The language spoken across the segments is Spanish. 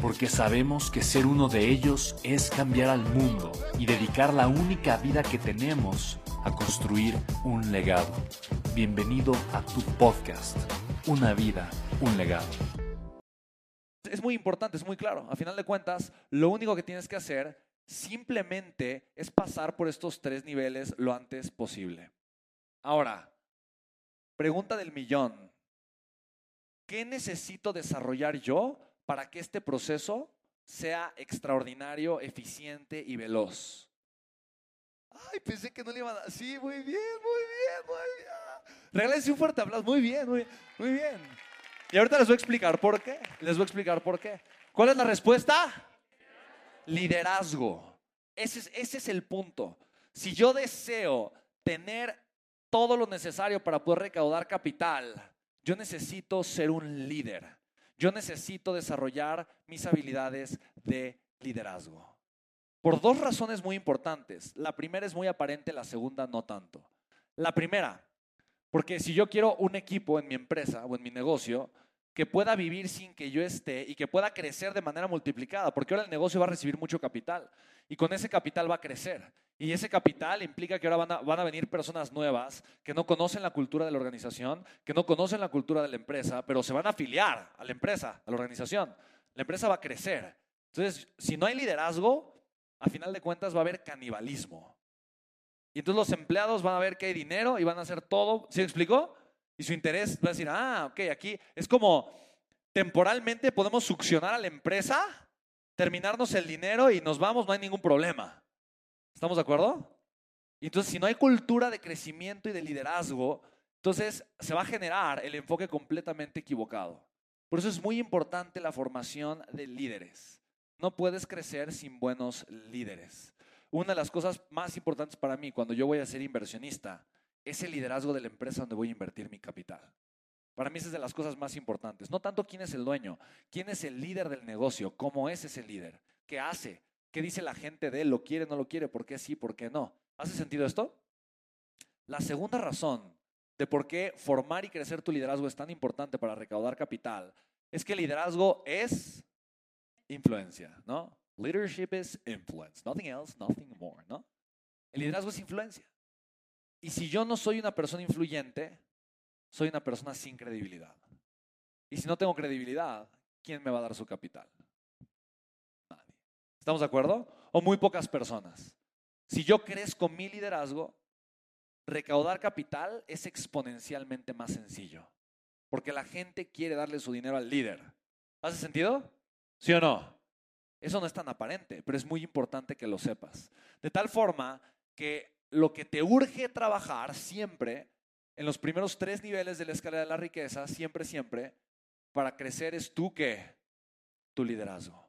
porque sabemos que ser uno de ellos es cambiar al mundo y dedicar la única vida que tenemos a construir un legado. Bienvenido a tu podcast, Una vida, un legado. Es muy importante, es muy claro. A final de cuentas, lo único que tienes que hacer simplemente es pasar por estos tres niveles lo antes posible. Ahora, pregunta del millón. ¿Qué necesito desarrollar yo para que este proceso sea extraordinario, eficiente y veloz. Ay, pensé que no le iban a... Sí, muy bien, muy bien, muy bien. Regálense un fuerte aplauso. Muy bien, muy, bien. Y ahorita les voy a explicar por qué. Les voy a explicar por qué. ¿Cuál es la respuesta? Liderazgo. Ese es, ese es el punto. Si yo deseo tener todo lo necesario para poder recaudar capital, yo necesito ser un líder. Yo necesito desarrollar mis habilidades de liderazgo. Por dos razones muy importantes. La primera es muy aparente, la segunda no tanto. La primera, porque si yo quiero un equipo en mi empresa o en mi negocio que pueda vivir sin que yo esté y que pueda crecer de manera multiplicada, porque ahora el negocio va a recibir mucho capital y con ese capital va a crecer. Y ese capital implica que ahora van a, van a, venir personas nuevas que no conocen la cultura de la organización, que no conocen la cultura de la empresa, pero se van a afiliar a la empresa, a la organización. La empresa va a crecer. Entonces, si no hay liderazgo, a final de cuentas va a haber canibalismo. Y entonces los empleados van a ver que hay dinero y van a hacer todo. ¿Sí me explicó? Y su interés va a decir, ah, ok, aquí es como temporalmente podemos succionar a la empresa, terminarnos el dinero y nos vamos, no hay ningún problema. ¿Estamos de acuerdo? Y entonces, si no hay cultura de crecimiento y de liderazgo, entonces se va a generar el enfoque completamente equivocado. Por eso es muy importante la formación de líderes. No puedes crecer sin buenos líderes. Una de las cosas más importantes para mí cuando yo voy a ser inversionista es el liderazgo de la empresa donde voy a invertir mi capital. Para mí esa es de las cosas más importantes. No tanto quién es el dueño, quién es el líder del negocio, cómo es ese líder, qué hace, ¿Qué dice la gente de él? ¿Lo quiere, no lo quiere? ¿Por qué sí, por qué no? ¿Hace sentido esto? La segunda razón de por qué formar y crecer tu liderazgo es tan importante para recaudar capital es que el liderazgo es influencia, ¿no? Leadership is influence, nothing else, nothing more, ¿no? El liderazgo es influencia. Y si yo no soy una persona influyente, soy una persona sin credibilidad. Y si no tengo credibilidad, ¿quién me va a dar su capital? ¿Estamos de acuerdo? O muy pocas personas. Si yo crezco mi liderazgo, recaudar capital es exponencialmente más sencillo. Porque la gente quiere darle su dinero al líder. ¿Hace sentido? ¿Sí o no? Eso no es tan aparente, pero es muy importante que lo sepas. De tal forma que lo que te urge trabajar siempre, en los primeros tres niveles de la escalera de la riqueza, siempre, siempre, para crecer es tú que, tu liderazgo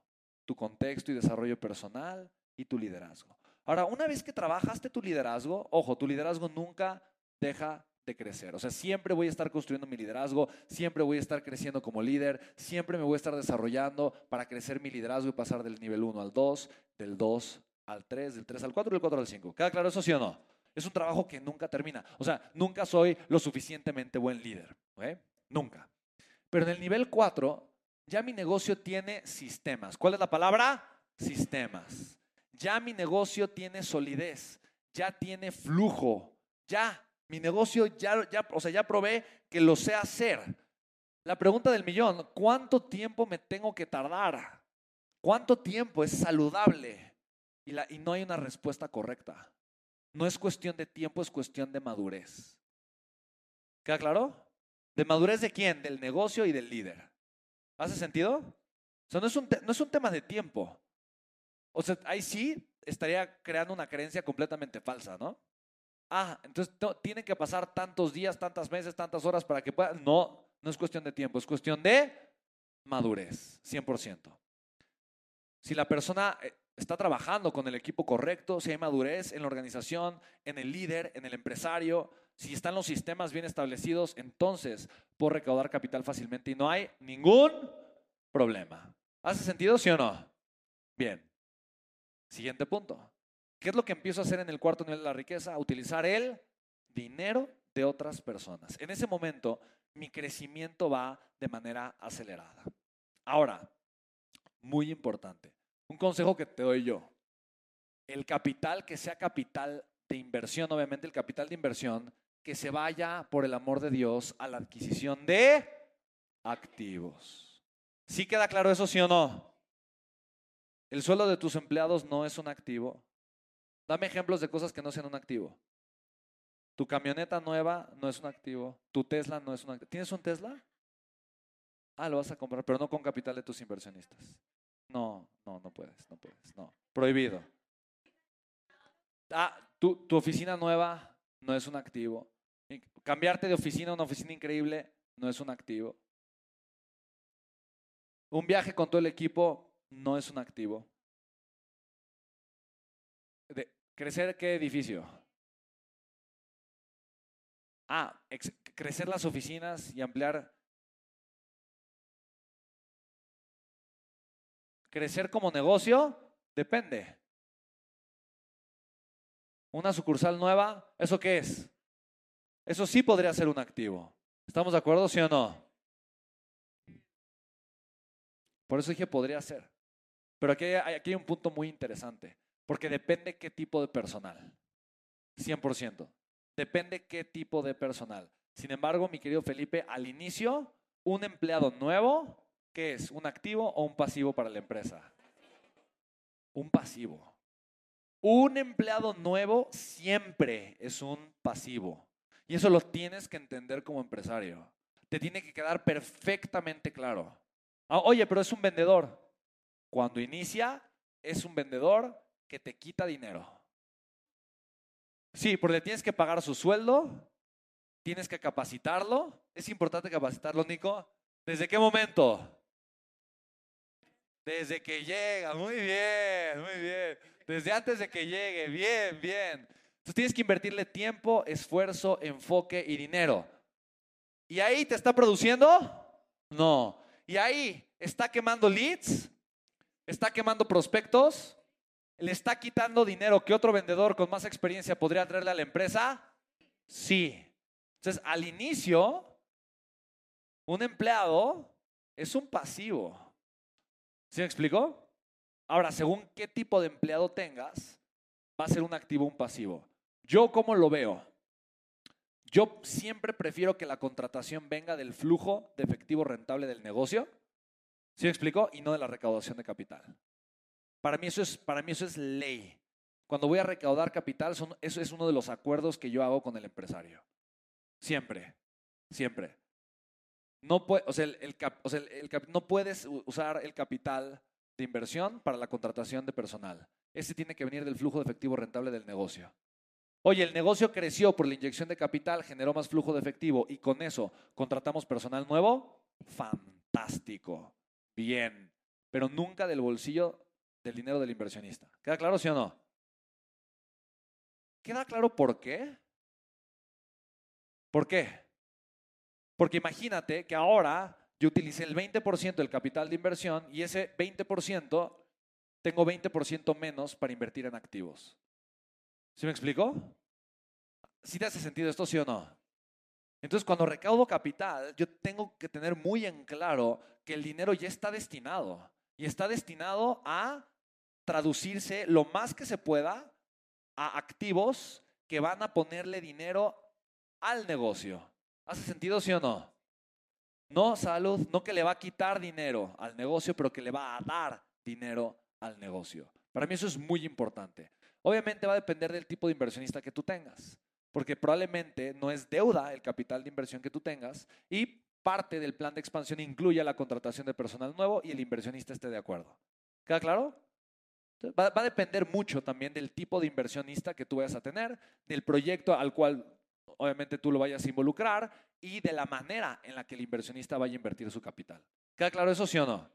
tu contexto y desarrollo personal y tu liderazgo. Ahora, una vez que trabajaste tu liderazgo, ojo, tu liderazgo nunca deja de crecer. O sea, siempre voy a estar construyendo mi liderazgo, siempre voy a estar creciendo como líder, siempre me voy a estar desarrollando para crecer mi liderazgo y pasar del nivel 1 al 2, del 2 al 3, del 3 al 4 y del 4 al 5. ¿Queda claro eso sí o no? Es un trabajo que nunca termina. O sea, nunca soy lo suficientemente buen líder. Nunca. Pero en el nivel 4 ya mi negocio tiene sistemas. ¿Cuál es la palabra? Sistemas. Ya mi negocio tiene solidez, ya tiene flujo, ya mi negocio ya, ya, o sea, ya probé que lo sé hacer. La pregunta del millón, ¿cuánto tiempo me tengo que tardar? ¿Cuánto tiempo es saludable? Y, no hay una respuesta correcta. No es cuestión de tiempo, es cuestión de madurez. ¿Queda claro? ¿De madurez de quién? Del negocio y del líder. ¿Hace sentido? O sea, no es un, no es un tema de tiempo. O sea, ahí sí estaría creando una creencia completamente falsa, ¿no? Ah, entonces tienen que pasar tantos días, tantas meses, tantas horas para que puedan. No, no es cuestión de tiempo, es cuestión de madurez, 100%. Si la persona eh, está trabajando con el equipo correcto, si hay madurez en la organización, en el líder, en el empresario, si están los sistemas bien establecidos, entonces puedo recaudar capital fácilmente y no hay ningún problema. ¿Hace sentido, sí o no? Bien. Siguiente punto. ¿Qué es lo que empiezo a hacer en el cuarto nivel de la riqueza? Utilizar el dinero de otras personas. En ese momento, mi crecimiento va de manera acelerada. Ahora, muy importante, un consejo que te doy yo. El capital que sea capital de inversión, obviamente el capital de inversión, que se vaya, por el amor de Dios, a la adquisición de activos. ¿Sí queda claro eso, sí o no? El sueldo de tus empleados no es un activo. Dame ejemplos de cosas que no sean un activo. Tu camioneta nueva no es un activo. Tu Tesla no es un activo. ¿Tienes un Tesla? Ah, lo vas a comprar, pero no con capital de tus inversionistas. No, no, no puedes, no puedes, no. Prohibido. Ah, tu, tu oficina nueva no es un activo. Cambiarte de oficina a una oficina increíble no es un activo. Un viaje con todo el equipo no es un activo. De, ¿Crecer qué edificio? Ah, crecer las oficinas y ampliar. Crecer como negocio depende. Una sucursal nueva, ¿eso qué es? Eso sí podría ser un activo. ¿Estamos de acuerdo, sí o no? Por eso dije podría ser. Pero aquí hay, aquí un punto muy interesante, porque depende qué tipo de personal. 100%. Depende qué tipo de personal. Sin embargo, mi querido Felipe, al inicio, un empleado nuevo, ¿qué es? ¿Un activo o un pasivo para la empresa? Un pasivo. Un empleado nuevo siempre es un pasivo. Y eso lo tienes que entender como empresario. Te tiene que quedar perfectamente claro. Ah, oye, pero es un vendedor. Cuando inicia, es un vendedor que te quita dinero. Sí, porque tienes que pagar su sueldo, tienes que capacitarlo. Es importante capacitarlo, Nico. ¿Desde qué momento? Desde que llega, muy bien, muy bien. Desde antes de que llegue, bien, bien. Entonces tienes que invertirle tiempo, esfuerzo, enfoque y dinero. ¿Y ahí te está produciendo? No. Y ahí está quemando leads, está quemando prospectos, le está quitando dinero que otro vendedor con más experiencia podría traerle a la empresa. Sí. Entonces, al inicio, un empleado es un pasivo. ¿Sí me explico? Ahora, según qué tipo de empleado tengas, va a ser un activo o un pasivo. Yo, ¿cómo lo veo? Yo siempre prefiero que la contratación venga del flujo de efectivo rentable del negocio, ¿sí me explico? Y no de la recaudación de capital. Para mí eso es, para mí eso es ley. Cuando voy a recaudar capital, eso es uno de los acuerdos que yo hago con el empresario. Siempre, siempre. No, o sea, no puedes usar el capital de inversión para la contratación de personal. Ese tiene que venir del flujo de efectivo rentable del negocio. Oye, el negocio creció por la inyección de capital, generó más flujo de efectivo y con eso contratamos personal nuevo. Fantástico. Bien. Pero nunca del bolsillo del dinero del inversionista. ¿Queda claro, sí o no? ¿Queda claro por qué? ¿Por qué? Porque imagínate que ahora yo utilicé el 20% del capital de inversión y ese 20% tengo 20% menos para invertir en activos. ¿Sí me explico? ¿Sí te hace sentido esto, sí o no? Entonces, cuando recaudo capital, yo tengo que tener muy en claro que el dinero ya está destinado y está destinado a traducirse lo más que se pueda a activos que van a ponerle dinero al negocio. ¿Hace sentido, sí o no? No salud, no que le va a quitar dinero al negocio, pero que le va a dar dinero al negocio. Para mí eso es muy importante. Obviamente va a depender del tipo de inversionista que tú tengas, porque probablemente no es deuda el capital de inversión que tú tengas y parte del plan de expansión incluye la contratación de personal nuevo y el inversionista esté de acuerdo. ¿Queda claro? Va, va, a depender mucho también del tipo de inversionista que tú vayas a tener, del proyecto al cual obviamente tú lo vayas a involucrar y de la manera en la que el inversionista vaya a invertir su capital. ¿Queda claro eso sí o no?